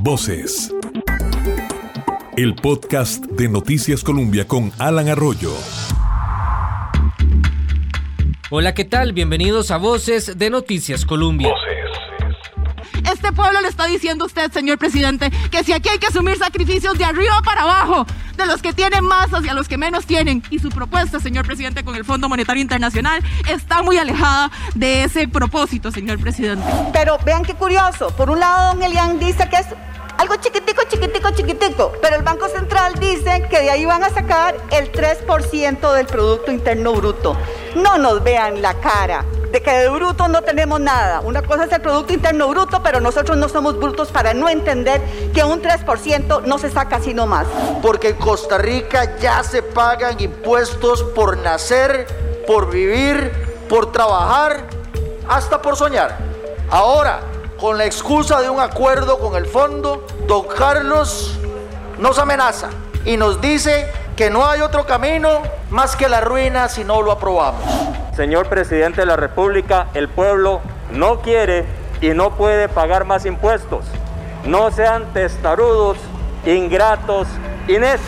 Voces. El podcast de Noticias Colombia con Alan Arroyo. Hola, ¿qué tal? Bienvenidos a Voces de Noticias Colombia. Este pueblo le está diciendo a usted, señor presidente, que si aquí hay que asumir sacrificios de arriba para abajo, de los que tienen más hacia los que menos tienen. Y su propuesta, señor presidente, con el Fondo Monetario Internacional está muy alejada de ese propósito, señor presidente. Pero vean qué curioso. Por un lado, don Elian dice que es algo chiquitico, chiquitico, chiquitico. Pero el Banco Central dice que de ahí van a sacar el 3% del Producto Interno Bruto. No nos vean la cara de que de bruto no tenemos nada. Una cosa es el Producto Interno Bruto, pero nosotros no somos brutos para no entender que un 3% no se saca sino más. Porque en Costa Rica ya se pagan impuestos por nacer, por vivir, por trabajar, hasta por soñar. Ahora, con la excusa de un acuerdo con el fondo, don Carlos nos amenaza y nos dice que no hay otro camino más que la ruina si no lo aprobamos. Señor presidente de la República, el pueblo no quiere y no puede pagar más impuestos. No sean testarudos, ingratos y necios.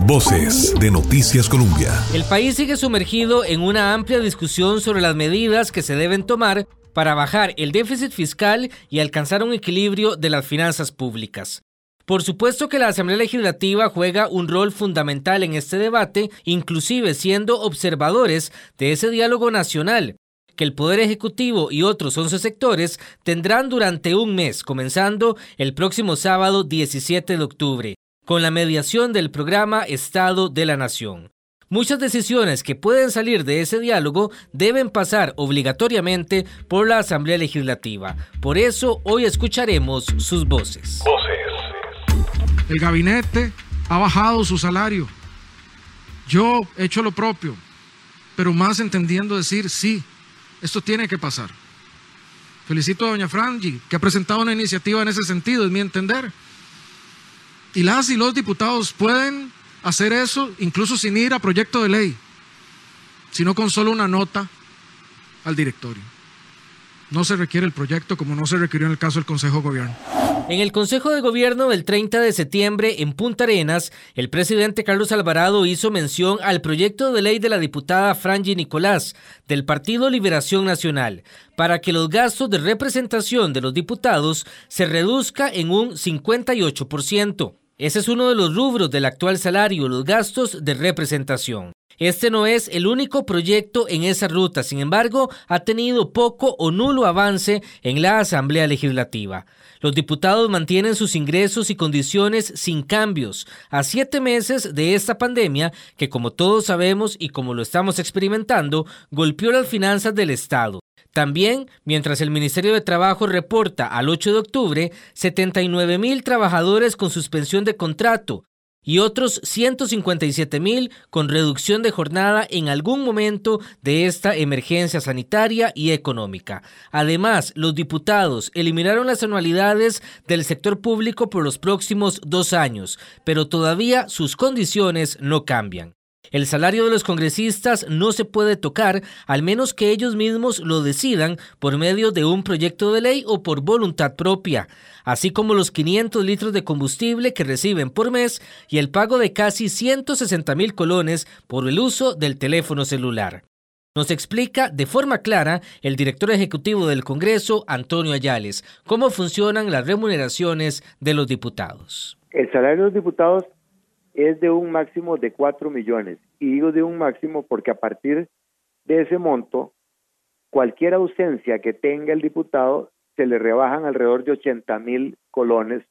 Voces de Noticias Colombia. El país sigue sumergido en una amplia discusión sobre las medidas que se deben tomar para bajar el déficit fiscal y alcanzar un equilibrio de las finanzas públicas. Por supuesto que la Asamblea Legislativa juega un rol fundamental en este debate, inclusive siendo observadores de ese diálogo nacional, que el Poder Ejecutivo y otros 11 sectores tendrán durante un mes, comenzando el próximo sábado 17 de octubre, con la mediación del programa Estado de la Nación. Muchas decisiones que pueden salir de ese diálogo deben pasar obligatoriamente por la Asamblea Legislativa. Por eso hoy escucharemos sus voces. El gabinete ha bajado su salario. Yo he hecho lo propio, pero más entendiendo decir, sí, esto tiene que pasar. Felicito a doña Frangi, que ha presentado una iniciativa en ese sentido, es mi entender. Y las y los diputados pueden hacer eso incluso sin ir a proyecto de ley, sino con solo una nota al directorio. No se requiere el proyecto como no se requirió en el caso del Consejo de Gobierno. En el Consejo de Gobierno del 30 de septiembre en Punta Arenas, el presidente Carlos Alvarado hizo mención al proyecto de ley de la diputada Frangi Nicolás del Partido Liberación Nacional para que los gastos de representación de los diputados se reduzca en un 58%. Ese es uno de los rubros del actual salario, los gastos de representación. Este no es el único proyecto en esa ruta, sin embargo, ha tenido poco o nulo avance en la Asamblea Legislativa. Los diputados mantienen sus ingresos y condiciones sin cambios a siete meses de esta pandemia que, como todos sabemos y como lo estamos experimentando, golpeó las finanzas del Estado. También, mientras el Ministerio de Trabajo reporta al 8 de octubre 79 mil trabajadores con suspensión de contrato y otros 157 mil con reducción de jornada en algún momento de esta emergencia sanitaria y económica. Además, los diputados eliminaron las anualidades del sector público por los próximos dos años, pero todavía sus condiciones no cambian. El salario de los congresistas no se puede tocar al menos que ellos mismos lo decidan por medio de un proyecto de ley o por voluntad propia, así como los 500 litros de combustible que reciben por mes y el pago de casi 160 mil colones por el uso del teléfono celular. Nos explica de forma clara el director ejecutivo del Congreso, Antonio Ayales, cómo funcionan las remuneraciones de los diputados. El salario de los diputados es de un máximo de 4 millones. Y digo de un máximo porque a partir de ese monto, cualquier ausencia que tenga el diputado se le rebajan alrededor de 80 mil colones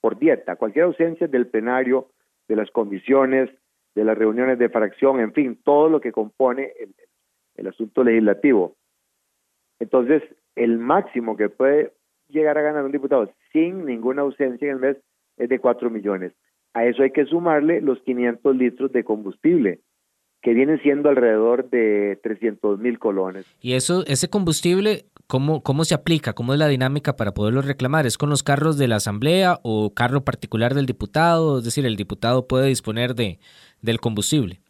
por dieta. Cualquier ausencia del plenario, de las comisiones, de las reuniones de fracción, en fin, todo lo que compone el, asunto legislativo. Entonces, el máximo que puede llegar a ganar un diputado sin ninguna ausencia en el mes es de 4 millones. A eso hay que sumarle los 500 litros de combustible, que vienen siendo alrededor de 300 mil colones. ¿Y eso, ese combustible, cómo, cómo se aplica? ¿Cómo es la dinámica para poderlo reclamar? ¿Es con los carros de la Asamblea o carro particular del diputado? Es decir, el diputado puede disponer de, del combustible.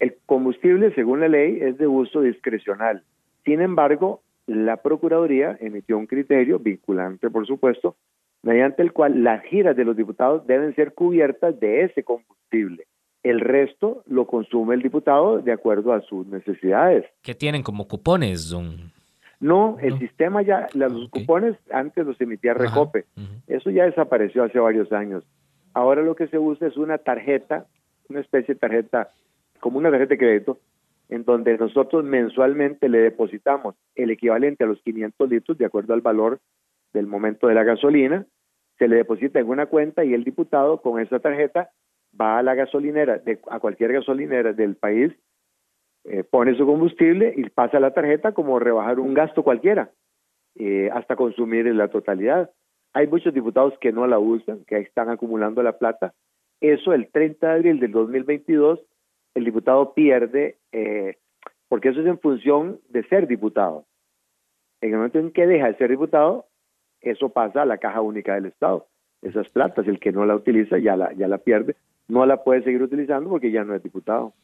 El combustible, según la ley, es de uso discrecional. Sin embargo, la Procuraduría emitió un criterio vinculante, por supuesto, mediante el cual las giras de los diputados deben ser cubiertas de ese combustible. El resto lo consume el diputado de acuerdo a sus necesidades. ¿Qué tienen como cupones, don? No, el sistema ya, los cupones antes los emitía Recope. Eso ya desapareció hace varios años. Ahora lo que se usa es una tarjeta, una especie de tarjeta, como una tarjeta de crédito, en donde nosotros mensualmente le depositamos el equivalente a los 500 litros de acuerdo al valor del momento de la gasolina, se le deposita en una cuenta y el diputado con esa tarjeta va a la gasolinera, de, a cualquier gasolinera del país, eh, pone su combustible y pasa la tarjeta como rebajar un gasto cualquiera, eh, hasta consumir en la totalidad. Hay muchos diputados que no la usan, que están acumulando la plata. Eso el 30 de abril del 2022 el diputado pierde, eh, porque eso es en función de ser diputado. En el momento en que deja de ser diputado, eso pasa a la caja única del Estado. Esas platas, el que no la utiliza ya la, ya la pierde, no la puede seguir utilizando porque ya no es diputado.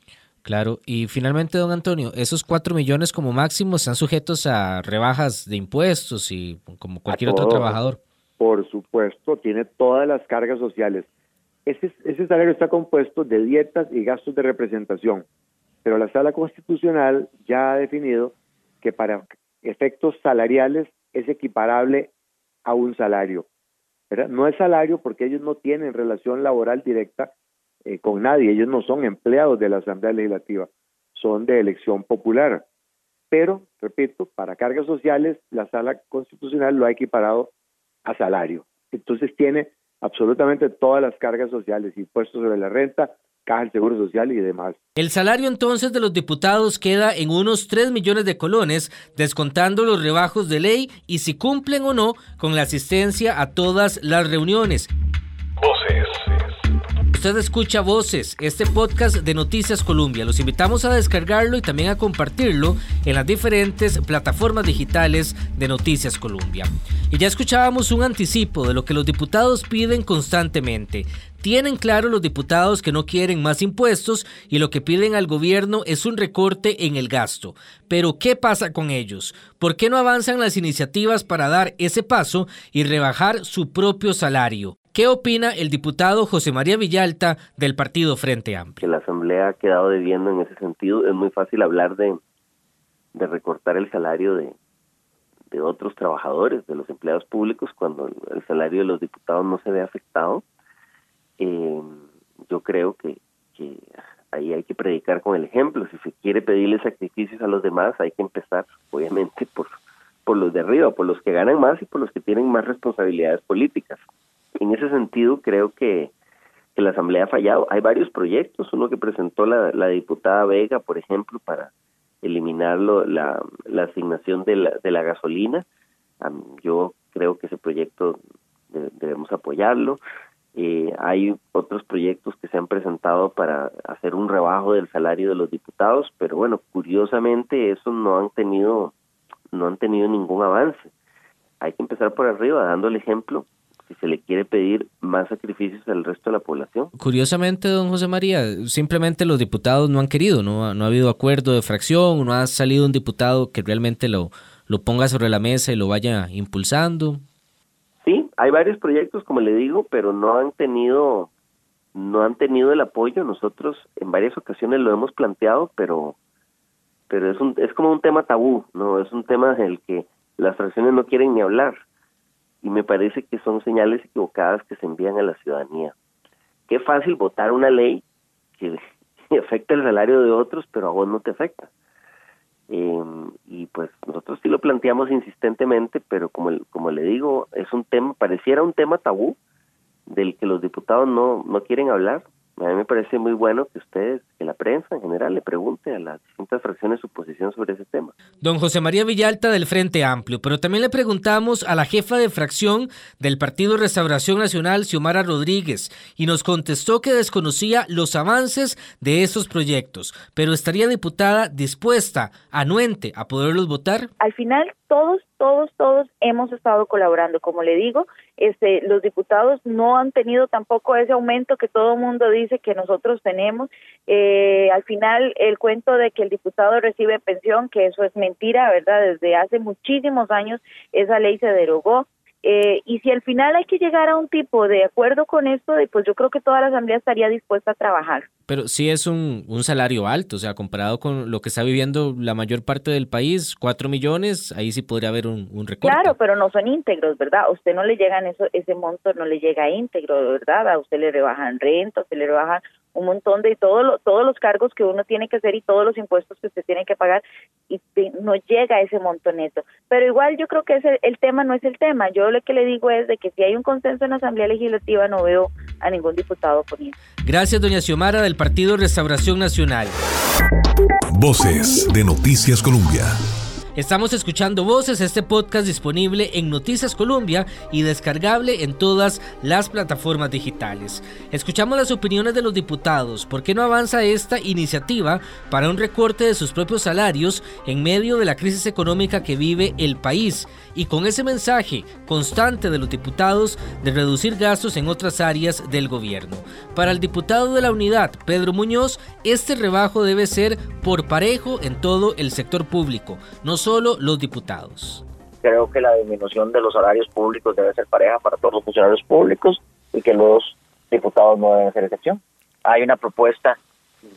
Claro, y finalmente, don Antonio, esos cuatro millones como máximo están sujetos a rebajas de impuestos y como cualquier otro trabajador. Por supuesto, tiene todas las cargas sociales. Ese, ese salario está compuesto de dietas y gastos de representación, pero la sala constitucional ya ha definido que para efectos salariales es equiparable a un salario. No es salario porque ellos no tienen relación laboral directa eh, con nadie, ellos no son empleados de la Asamblea Legislativa, son de elección popular. Pero, repito, para cargas sociales, la sala constitucional lo ha equiparado a salario. Entonces tiene absolutamente todas las cargas sociales, impuestos sobre la renta, caja del Seguro Social y demás. El salario entonces de los diputados queda en unos 3 millones de colones, descontando los rebajos de ley y si cumplen o no con la asistencia a todas las reuniones. Usted escucha Voces, este podcast de Noticias Colombia. Los invitamos a descargarlo y también a compartirlo en las diferentes plataformas digitales de Noticias Colombia. Y ya escuchábamos un anticipo de lo que los diputados piden constantemente. Tienen claro los diputados que no quieren más impuestos y lo que piden al gobierno es un recorte en el gasto. Pero ¿qué pasa con ellos? ¿Por qué no avanzan las iniciativas para dar ese paso y rebajar su propio salario? ¿Qué opina el diputado José María Villalta del partido Frente Amplio? La Asamblea ha quedado debiendo en ese sentido. Es muy fácil hablar de, recortar el salario de otros trabajadores, de los empleados públicos, cuando el salario de los diputados no se ve afectado. Eh, yo creo que, que ahí hay que predicar con el ejemplo. Si se quiere pedirle sacrificios a los demás, hay que empezar, obviamente, por, por los de arriba, por los que ganan más y por los que tienen más responsabilidades políticas. En ese sentido, creo que, la Asamblea ha fallado. Hay varios proyectos, uno que presentó la, diputada Vega, por ejemplo, para eliminar la, asignación de la, de la gasolina. yo creo que ese proyecto debemos apoyarlo. Eh, hay otros proyectos que se han presentado para hacer un rebajo del salario de los diputados, pero bueno, curiosamente esos no han tenido no han tenido ningún avance. Hay que empezar por arriba, dando el ejemplo si se le quiere pedir más sacrificios al resto de la población. Curiosamente, don José María, simplemente los diputados no han querido, no, no ha habido acuerdo de fracción, no ha salido un diputado que realmente lo, lo ponga sobre la mesa y lo vaya impulsando. Sí, hay varios proyectos, como le digo, pero no han tenido no han tenido el apoyo. Nosotros en varias ocasiones lo hemos planteado, pero pero es un es como un tema tabú, no es un tema del que las fracciones no quieren ni hablar y me parece que son señales equivocadas que se envían a la ciudadanía. Qué fácil votar una ley que afecta el salario de otros, pero a vos no te afecta. Eh, y pues nosotros sí lo planteamos insistentemente, pero como, como le digo, es un tema, pareciera un tema tabú del que los diputados no, no quieren hablar, a mí me parece muy bueno que ustedes, que la prensa en general, le pregunte a las distintas fracciones su posición sobre ese tema. Don José María Villalta del Frente Amplio, pero también le preguntamos a la jefa de fracción del Partido Restauración Nacional, Xiomara Rodríguez, y nos contestó que desconocía los avances de esos proyectos, pero estaría diputada dispuesta, anuente, a poderlos votar. Al final, todos, todos, todos hemos estado colaborando. Como le digo, este, los diputados no han tenido tampoco ese aumento que todo el mundo dice que nosotros tenemos. Eh, al final, el cuento de que el diputado recibe pensión, que eso es mentira, ¿verdad? Desde hace muchísimos años esa ley se derogó. Eh, y si al final hay que llegar a un tipo de acuerdo con esto, pues yo creo que toda la Asamblea estaría dispuesta a trabajar. Pero sí es un, un salario alto, o sea, comparado con lo que está viviendo la mayor parte del país, cuatro millones, ahí sí podría haber un, un recorte. Claro, pero no son íntegros, ¿verdad? A usted no le llegan eso, ese monto, no le llega íntegro, ¿verdad? A usted le rebajan renta, a usted le rebajan un montón de todo todos los cargos que uno tiene que hacer y todos los impuestos que usted tiene que pagar y no llega a ese monto neto. Pero igual yo creo que ese, el tema no es el tema. Yo lo que le digo es de que si hay un consenso en la Asamblea Legislativa no veo a ningún diputado poniendo. Gracias, doña Xiomara del Partido Restauración Nacional. Voces de Noticias Colombia. Estamos escuchando Voces, este podcast disponible en Noticias Colombia y descargable en todas las plataformas digitales. Escuchamos las opiniones de los diputados. ¿Por qué no avanza esta iniciativa para un recorte de sus propios salarios en medio de la crisis económica que vive el país? Y con ese mensaje constante de los diputados de reducir gastos en otras áreas del gobierno. Para el diputado de la unidad, Pedro Muñoz, este rebajo debe ser por parejo en todo el sector público. No solo los diputados. Creo que la disminución de los salarios públicos debe ser pareja para todos los funcionarios públicos y que los diputados no deben ser excepción. Hay una propuesta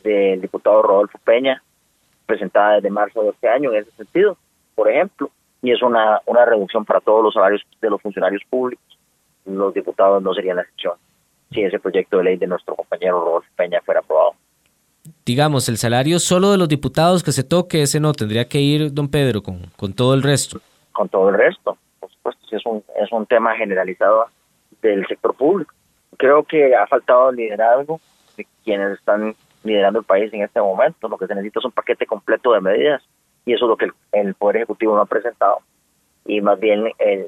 del diputado Rodolfo Peña presentada desde marzo de este año en ese sentido, por ejemplo, y es una, una reducción para todos los salarios de los funcionarios públicos. Los diputados no serían la excepción si ese proyecto de ley de nuestro compañero Rodolfo Peña fuera aprobado digamos, el salario solo de los diputados que se toque, ese no, tendría que ir, don Pedro, con, con todo el resto. Con todo el resto, por supuesto, es un, es un tema generalizado del sector público. Creo que ha faltado liderazgo de quienes están liderando el país en este momento. Lo que se necesita es un paquete completo de medidas y eso es lo que el Poder Ejecutivo no ha presentado. Y más bien el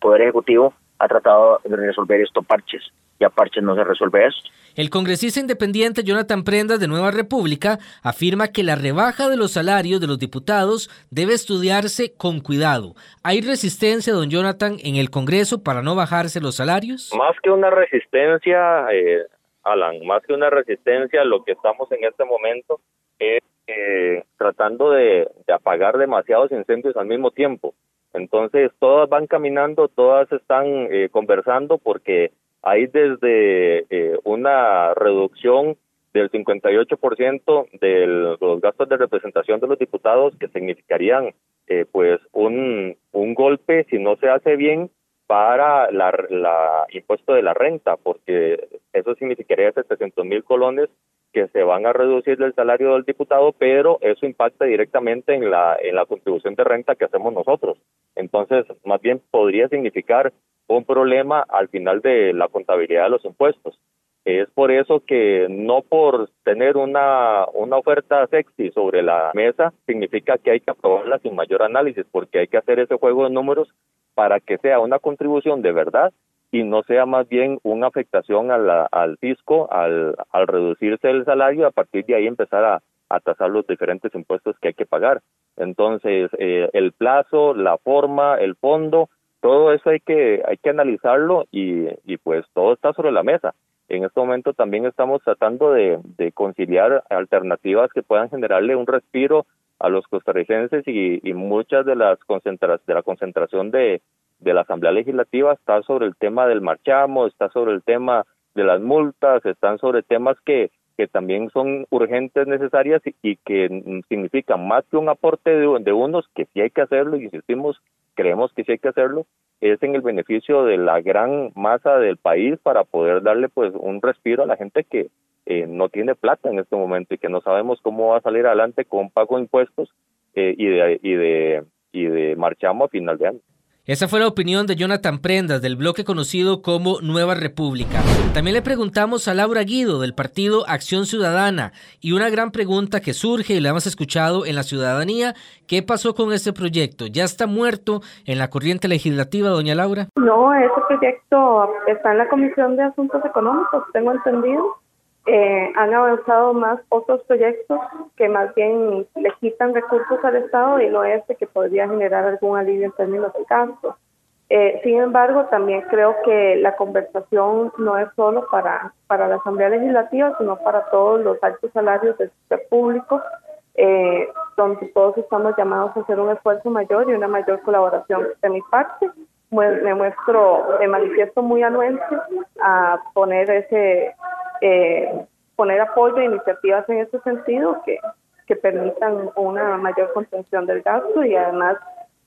Poder Ejecutivo ha tratado de resolver estos parches y a parches no se resuelve eso. El congresista independiente Jonathan Prendas de Nueva República afirma que la rebaja de los salarios de los diputados debe estudiarse con cuidado. ¿Hay resistencia, don Jonathan, en el Congreso para no bajarse los salarios? Más que una resistencia, eh, Alan, más que una resistencia, lo que estamos en este momento es eh, tratando de, apagar demasiados incendios al mismo tiempo. Entonces, todas van caminando, todas están eh, conversando porque hay desde eh, una reducción del 58% de los gastos de representación de los diputados que significarían eh, pues un, un golpe si no se hace bien para la, la impuesto de la renta porque eso significaría 700 mil colones que se van a reducir del salario del diputado, pero eso impacta directamente en la, en la contribución de renta que hacemos nosotros. Entonces, más bien podría significar un problema al final de la contabilidad de los impuestos. Es por eso que no por tener una, una oferta sexy sobre la mesa significa que hay que aprobarla sin mayor análisis, porque hay que hacer ese juego de números para que sea una contribución de verdad y no sea más bien una afectación al fisco al, al reducirse el salario, a partir de ahí empezar a, a tasar los diferentes impuestos que hay que pagar. Entonces, eh, el plazo, la forma, el fondo, todo eso hay que, hay que analizarlo y, y pues todo está sobre la mesa. En este momento también estamos tratando de, conciliar alternativas que puedan generarle un respiro a los costarricenses y, y muchas de las concentraciones de la concentración de, de la Asamblea Legislativa está sobre el tema del marchamo, está sobre el tema de las multas, están sobre temas que, que también son urgentes, necesarias y, que significan más que un aporte de, de, unos, que sí hay que hacerlo, y insistimos, creemos que sí hay que hacerlo, es en el beneficio de la gran masa del país para poder darle pues un respiro a la gente que eh, no tiene plata en este momento y que no sabemos cómo va a salir adelante con pago de impuestos eh, y de y de y de marchamo a final de año. Esa fue la opinión de Jonathan Prendas del bloque conocido como Nueva República. También le preguntamos a Laura Guido del partido Acción Ciudadana y una gran pregunta que surge y la hemos escuchado en la ciudadanía, ¿qué pasó con este proyecto? ¿Ya está muerto en la corriente legislativa, doña Laura? No, ese proyecto está en la Comisión de Asuntos Económicos, tengo entendido. Eh, han avanzado más otros proyectos que más bien le quitan recursos al Estado y no este que podría generar algún alivio en términos de gasto. Eh, sin embargo, también creo que la conversación no es solo para, para la Asamblea Legislativa, sino para todos los altos salarios del sector público, eh, donde todos estamos llamados a hacer un esfuerzo mayor y una mayor colaboración. De mi parte, me muestro, me manifiesto muy anuente a poner ese eh, poner apoyo a iniciativas en ese sentido que, que permitan una mayor contención del gasto y además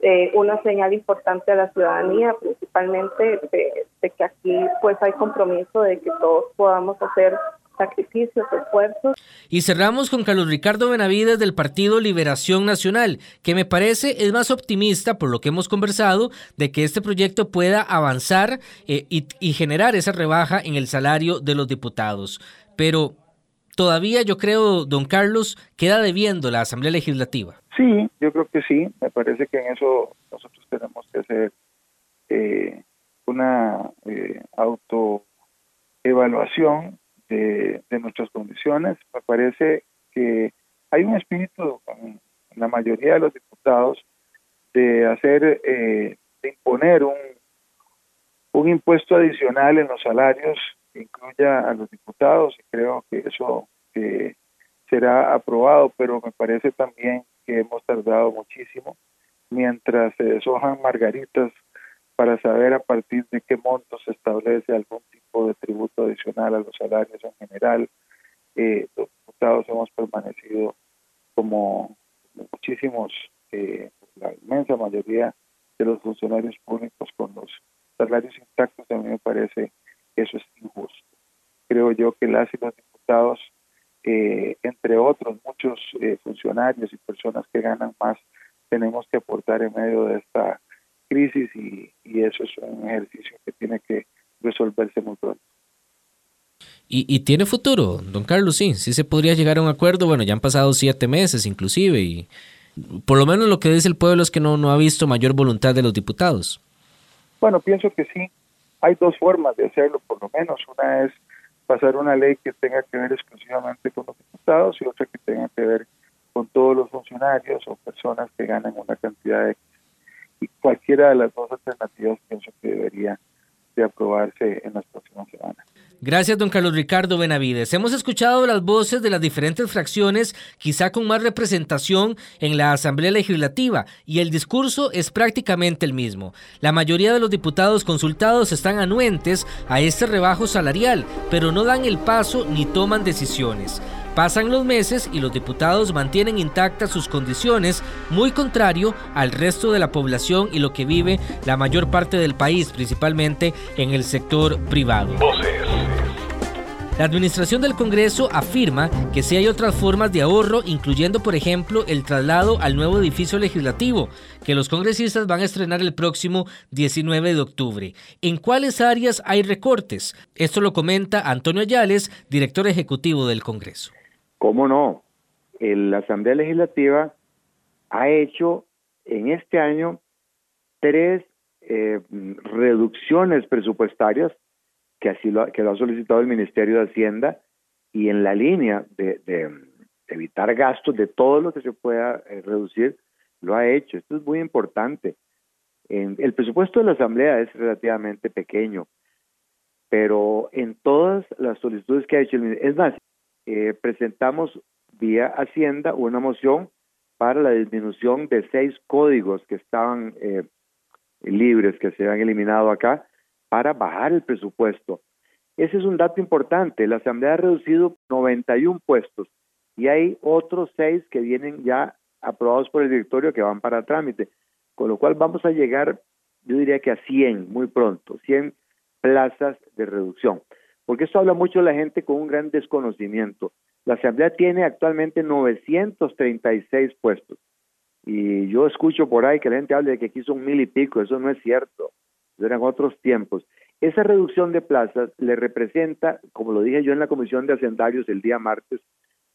eh, una señal importante a la ciudadanía, principalmente de, de, que aquí pues hay compromiso de que todos podamos hacer sacrificios, esfuerzos. Y cerramos con Carlos Ricardo Benavides del Partido Liberación Nacional, que me parece es más optimista por lo que hemos conversado de que este proyecto pueda avanzar eh, y, y generar esa rebaja en el salario de los diputados. Pero todavía yo creo, don Carlos, queda debiendo la Asamblea Legislativa. Sí, yo creo que sí. Me parece que en eso nosotros tenemos que hacer eh, una eh, autoevaluación de, nuestras condiciones. Me parece que hay un espíritu en la mayoría de los diputados de hacer, eh, de imponer un, un impuesto adicional en los salarios que incluya a los diputados y creo que eso será aprobado, pero me parece también que hemos tardado muchísimo mientras se deshojan margaritas para saber a partir de qué monto se establece algún tipo de tributo adicional a los salarios en general. Eh, los diputados hemos permanecido como muchísimos, eh, la inmensa mayoría de los funcionarios públicos con los salarios intactos, a mí me parece que eso es injusto. Creo yo que las y los diputados, eh, entre otros muchos eh, funcionarios y personas que ganan más, tenemos que aportar en medio de esta crisis y, eso es un ejercicio que tiene que resolverse muy pronto. Y, tiene futuro, don Carlos, sí, sí se podría llegar a un acuerdo. Bueno, ya han pasado siete meses inclusive y por lo menos lo que dice el pueblo es que no, no ha visto mayor voluntad de los diputados. Bueno, pienso que sí. Hay dos formas de hacerlo, por lo menos. Una es pasar una ley que tenga que ver exclusivamente con los diputados y otra que tenga que ver con todos los funcionarios o personas que ganan una cantidad de y cualquiera de las dos alternativas pienso que debería de aprobarse en las próximas semanas. Gracias, don Carlos Ricardo Benavides. Hemos escuchado las voces de las diferentes fracciones, quizá con más representación en la Asamblea Legislativa, y el discurso es prácticamente el mismo. La mayoría de los diputados consultados están anuentes a este rebajo salarial, pero no dan el paso ni toman decisiones. Pasan los meses y los diputados mantienen intactas sus condiciones, muy contrario al resto de la población y lo que vive la mayor parte del país, principalmente en el sector privado. La administración del Congreso afirma que sí hay otras formas de ahorro, incluyendo por ejemplo el traslado al nuevo edificio legislativo, que los congresistas van a estrenar el próximo 19 de octubre. ¿En cuáles áreas hay recortes? Esto lo comenta Antonio Ayales, director ejecutivo del Congreso. ¿Cómo no? la Asamblea Legislativa ha hecho en este año tres eh, reducciones presupuestarias que así lo, que lo ha solicitado el Ministerio de Hacienda y en la línea de, evitar gastos de todo lo que se pueda eh, reducir, lo ha hecho. Esto es muy importante. el presupuesto de la Asamblea es relativamente pequeño, pero en todas las solicitudes que ha hecho el es más, eh, presentamos vía Hacienda una moción para la disminución de seis códigos que estaban eh, libres, que se han eliminado acá, para bajar el presupuesto. Ese es un dato importante. La Asamblea ha reducido 91 puestos y hay otros seis que vienen ya aprobados por el directorio que van para trámite, con lo cual vamos a llegar, yo diría que a 100 muy pronto, 100 plazas de reducción porque esto habla mucho de la gente con un gran desconocimiento. La Asamblea tiene actualmente 936 puestos. Y yo escucho por ahí que la gente habla de que aquí son mil y pico, eso no es cierto, eran otros tiempos. Esa reducción de plazas le representa, como lo dije yo en la Comisión de Hacendarios el día martes,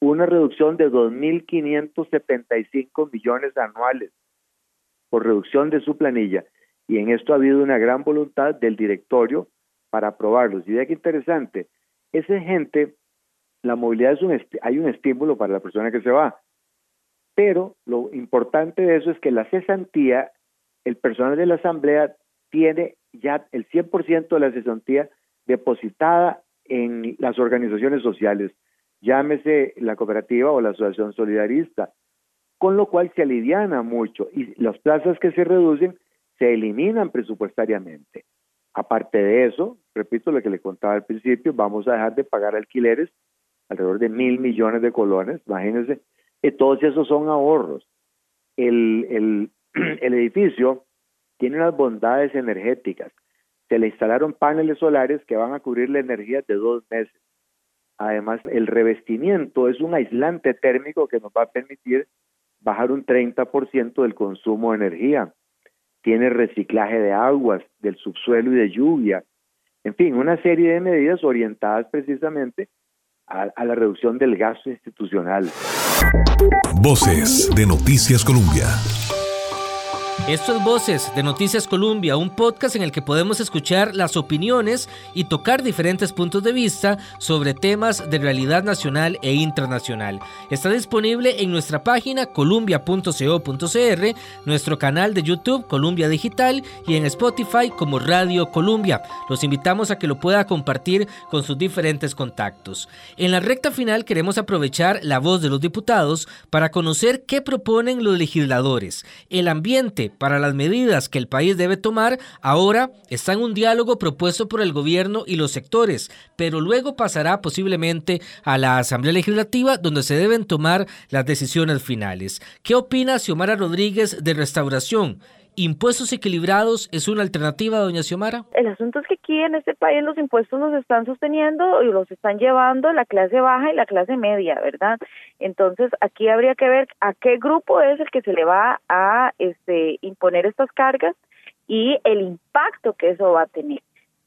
una reducción de 2.575 millones anuales por reducción de su planilla. Y en esto ha habido una gran voluntad del directorio para aprobarlos. Y vea qué interesante, esa gente la movilidad es un, hay un estímulo para la persona que se va. Pero lo importante de eso es que la cesantía, el personal de la asamblea tiene ya el 100% de la cesantía depositada en las organizaciones sociales, llámese la cooperativa o la asociación solidarista, con lo cual se aliviana mucho y las plazas que se reducen se eliminan presupuestariamente. Aparte de eso, repito lo que le contaba al principio, vamos a dejar de pagar alquileres alrededor de mil millones de colones, imagínense, y todos esos son ahorros. El, el, el edificio tiene unas bondades energéticas. Se le instalaron paneles solares que van a cubrir la energía de dos meses. Además, el revestimiento es un aislante térmico que nos va a permitir bajar un 30% del consumo de energía. Tiene reciclaje de aguas, del subsuelo y de lluvia. En fin, una serie de medidas orientadas precisamente a, la reducción del gasto institucional. Voces de Noticias Colombia. Esto es Voces de Noticias Colombia, un podcast en el que podemos escuchar las opiniones y tocar diferentes puntos de vista sobre temas de realidad nacional e internacional. Está disponible en nuestra página columbia.co.cr, nuestro canal de YouTube Columbia Digital y en Spotify como Radio Columbia. Los invitamos a que lo pueda compartir con sus diferentes contactos. En la recta final queremos aprovechar la voz de los diputados para conocer qué proponen los legisladores, el ambiente para las medidas que el país debe tomar ahora está en un diálogo propuesto por el gobierno y los sectores, pero luego pasará posiblemente a la Asamblea Legislativa donde se deben tomar las decisiones finales. ¿Qué opina Xiomara Rodríguez de Restauración? ¿Impuestos equilibrados es una alternativa, doña Xiomara? El asunto es que aquí en este país los impuestos los están sosteniendo y los están llevando la clase baja y la clase media, ¿verdad? Entonces aquí habría que ver a qué grupo es el que se le va a este, imponer estas cargas y el impacto que eso va a tener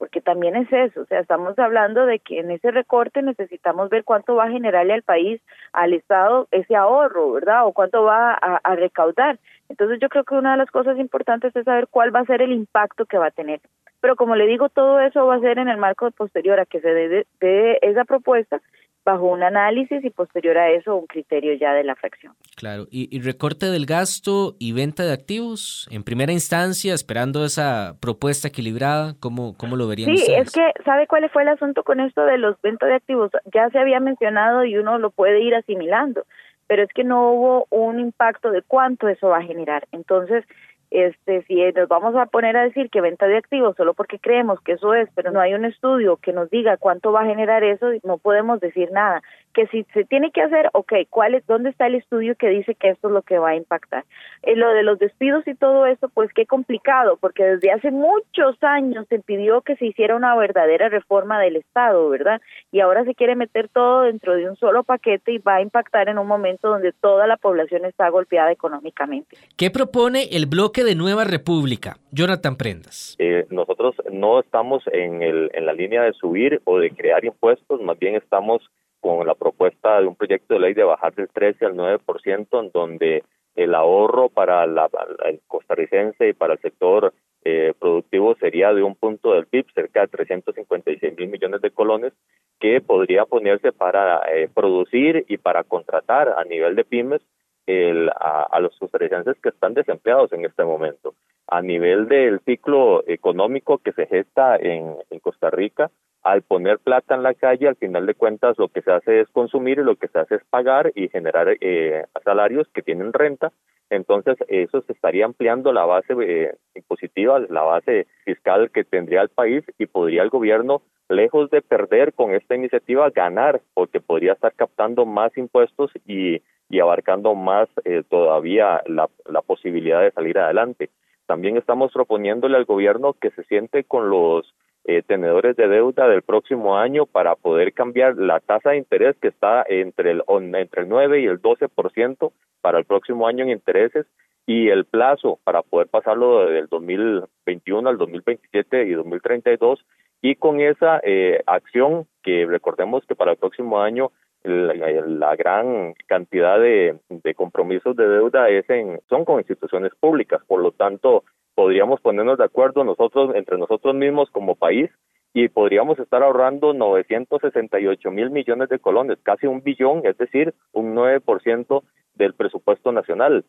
porque también es eso, o sea, estamos hablando de que en ese recorte necesitamos ver cuánto va a generarle al país, al Estado, ese ahorro, ¿verdad? O cuánto va a, recaudar. Entonces yo creo que una de las cosas importantes es saber cuál va a ser el impacto que va a tener. Pero como le digo, todo eso va a ser en el marco posterior a que se dé esa propuesta bajo un análisis y posterior a eso un criterio ya de la fracción. Claro, y, recorte del gasto y venta de activos en primera instancia, esperando esa propuesta equilibrada, ¿cómo, cómo lo verían sí, es que, ¿sabe cuál fue el asunto con esto de los ventas de activos? Ya se había mencionado y uno lo puede ir asimilando, pero es que no hubo un impacto de cuánto eso va a generar. Entonces, este, si nos vamos a poner a decir que venta de activos solo porque creemos que eso es, pero no hay un estudio que nos diga cuánto va a generar eso, no podemos decir nada que si se tiene que hacer, ok, ¿cuál es, ¿dónde está el estudio que dice que esto es lo que va a impactar? En lo de los despidos y todo eso, pues qué complicado, porque desde hace muchos años se pidió que se hiciera una verdadera reforma del Estado, ¿verdad? Y ahora se quiere meter todo dentro de un solo paquete y va a impactar en un momento donde toda la población está golpeada económicamente. ¿Qué propone el bloque de Nueva República? Jonathan Prendas. Eh, nosotros no estamos en, el, en la línea de subir o de crear impuestos, más bien estamos con la propuesta de un proyecto de ley de bajar del 13 al 9%, en donde el ahorro para la, el costarricense y para el sector eh, productivo sería de un punto del PIB, cerca de 356 mil millones de colones, que podría ponerse para eh, producir y para contratar a nivel de pymes el, a, los costarricenses que están desempleados en este momento. A nivel del ciclo económico que se gesta en Costa Rica, al poner plata en la calle, al final de cuentas lo que se hace es consumir y lo que se hace es pagar y generar eh, salarios que tienen renta. Entonces, eso se estaría ampliando la base eh, impositiva, la base fiscal que tendría el país y podría el gobierno, lejos de perder con esta iniciativa, ganar, porque podría estar captando más impuestos y, y abarcando más eh, todavía la, posibilidad de salir adelante. También estamos proponiéndole al gobierno que se siente con los eh, tenedores de deuda del próximo año para poder cambiar la tasa de interés que está entre el, entre el 9 y el 12% para el próximo año en intereses y el plazo para poder pasarlo del 2021 al 2027 y 2032 y con esa eh, acción que recordemos que para el próximo año la, gran cantidad de, de, compromisos de deuda es en, son con instituciones públicas, por lo tanto podríamos ponernos de acuerdo nosotros entre nosotros mismos como país y podríamos estar ahorrando 968 mil millones de colones, casi un billón, es decir, un 9% del presupuesto nacional.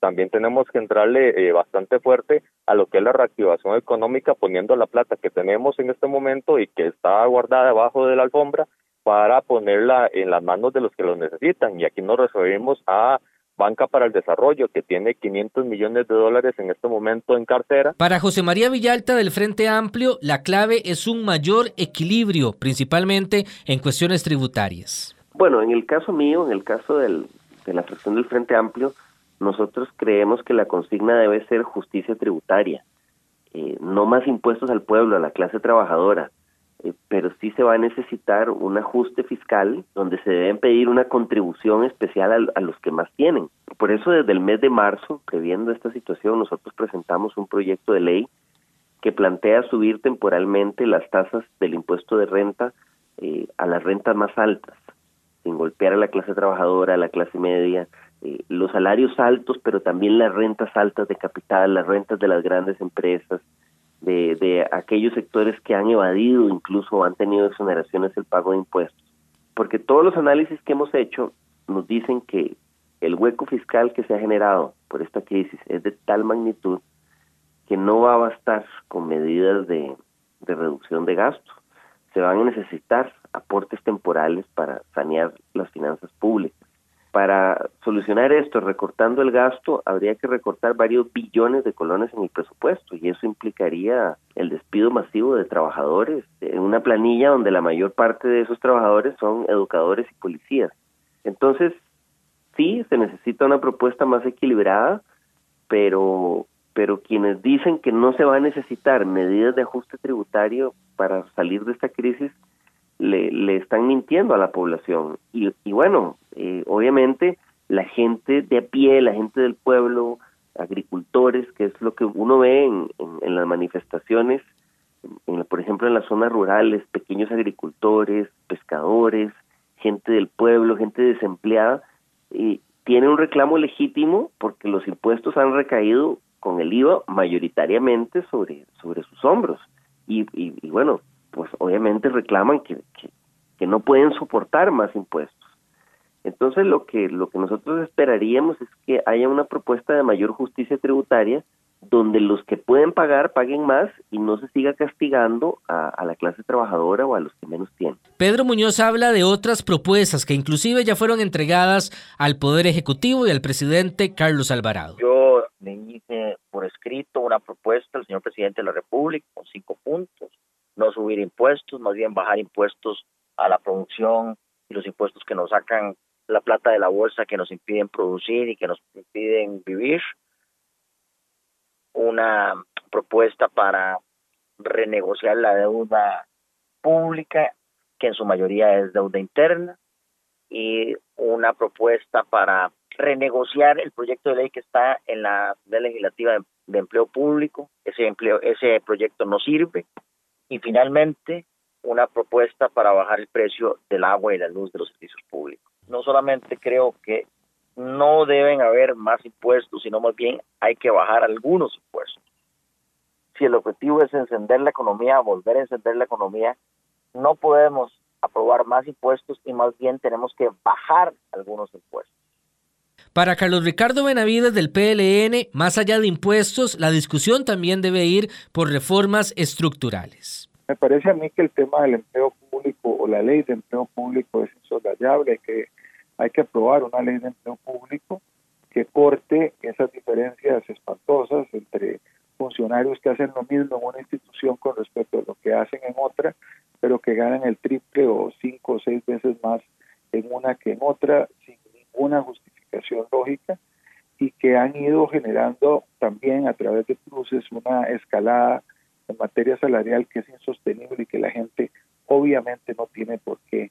También tenemos que entrarle eh, bastante fuerte a lo que es la reactivación económica, poniendo la plata que tenemos en este momento y que está guardada debajo de la alfombra para ponerla en las manos de los que lo necesitan. Y aquí nos referimos a Banca para el Desarrollo, que tiene 500 millones de dólares en este momento en cartera. Para José María Villalta del Frente Amplio, la clave es un mayor equilibrio, principalmente en cuestiones tributarias. Bueno, en el caso mío, en el caso del, de la fracción del Frente Amplio, nosotros creemos que la consigna debe ser justicia tributaria, eh, no más impuestos al pueblo, a la clase trabajadora, pero sí se va a necesitar un ajuste fiscal donde se deben pedir una contribución especial a, los que más tienen. Por eso desde el mes de marzo, previendo esta situación, nosotros presentamos un proyecto de ley que plantea subir temporalmente las tasas del impuesto de renta eh, a las rentas más altas, sin golpear a la clase trabajadora, a la clase media, eh, los salarios altos, pero también las rentas altas de capital, las rentas de las grandes empresas, de, de aquellos sectores que han evadido incluso han tenido exoneraciones el pago de impuestos. Porque todos los análisis que hemos hecho nos dicen que el hueco fiscal que se ha generado por esta crisis es de tal magnitud que no va a bastar con medidas de, de reducción de gastos. Se van a necesitar aportes temporales para sanear las finanzas públicas. Para solucionar esto, recortando el gasto, habría que recortar varios billones de colones en el presupuesto y eso implicaría el despido masivo de trabajadores en una planilla donde la mayor parte de esos trabajadores son educadores y policías. Entonces, sí, se necesita una propuesta más equilibrada, pero pero quienes dicen que no se va a necesitar medidas de ajuste tributario para salir de esta crisis le, le están mintiendo a la población. Y, y bueno, eh, obviamente la gente de a pie, la gente del pueblo, agricultores, que es lo que uno ve en, en, las manifestaciones, en, por ejemplo en las zonas rurales, pequeños agricultores, pescadores, gente del pueblo, gente desempleada, y tiene un reclamo legítimo porque los impuestos han recaído con el IVA mayoritariamente sobre, sobre sus hombros. Y, y, bueno, pues obviamente reclaman que, que, no pueden soportar más impuestos. Entonces lo que, lo que nosotros esperaríamos es que haya una propuesta de mayor justicia tributaria donde los que pueden pagar paguen más y no se siga castigando a, a, la clase trabajadora o a los que menos tienen. Pedro Muñoz habla de otras propuestas que inclusive ya fueron entregadas al Poder Ejecutivo y al presidente Carlos Alvarado. Yo le hice por escrito una propuesta al señor presidente de la República con cinco puntos no subir impuestos, más bien bajar impuestos a la producción y los impuestos que nos sacan la plata de la bolsa que nos impiden producir y que nos impiden vivir. Una propuesta para renegociar la deuda pública, que en su mayoría es deuda interna, y una propuesta para renegociar el proyecto de ley que está en la legislativa de, de empleo público. Ese empleo, ese proyecto no sirve y finalmente, una propuesta para bajar el precio del agua y la luz de los servicios públicos. No solamente creo que no deben haber más impuestos, sino más bien hay que bajar algunos impuestos. Si el objetivo es encender la economía, volver a encender la economía, no podemos aprobar más impuestos y más bien tenemos que bajar algunos impuestos. Para Carlos Ricardo Benavides del PLN, más allá de impuestos, la discusión también debe ir por reformas estructurales. Me parece a mí que el tema del empleo público o la ley de empleo público es insoslayable, que hay que aprobar una ley de empleo público que corte esas diferencias espantosas entre funcionarios que hacen lo mismo en una institución con respecto a lo que hacen en otra, pero que ganan el triple o cinco o seis veces más en una que en otra, sin ninguna justificación lógica y que han ido generando también a través de cruces una escalada en materia salarial que es insostenible y que la gente obviamente no tiene por qué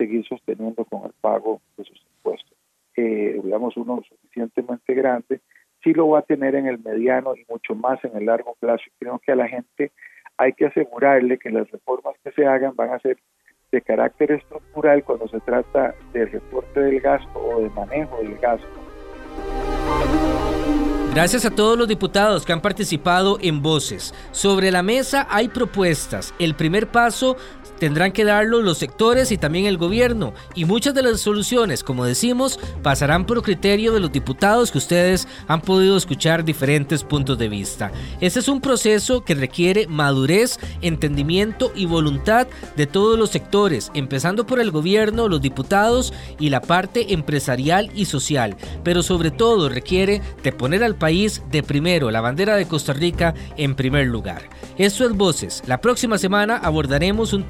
seguir sosteniendo con el pago de sus impuestos. Eh, digamos, uno suficientemente grande, sí lo va a tener en el mediano y mucho más en el largo plazo. Creo que a la gente hay que asegurarle que las reformas que se hagan van a ser de carácter estructural cuando se trata del reporte del gasto o de manejo del gasto. Gracias a todos los diputados que han participado en Voces. Sobre la mesa hay propuestas. El primer paso tendrán que darlo los sectores y también el gobierno. Y muchas de las soluciones, como decimos, pasarán por criterio de los diputados que ustedes han podido escuchar diferentes puntos de vista. Este es un proceso que requiere madurez, entendimiento y voluntad de todos los sectores, empezando por el gobierno, los diputados y la parte empresarial y social. Pero sobre todo requiere de poner al país de primero, la bandera de Costa Rica en primer lugar. Esto es Voces. La próxima semana abordaremos un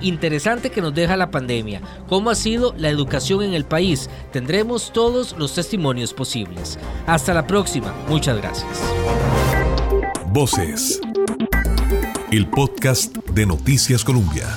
interesante que nos deja la pandemia, cómo ha sido la educación en el país. Tendremos todos los testimonios posibles. Hasta la próxima, muchas gracias. Voces, el podcast de Noticias Colombia.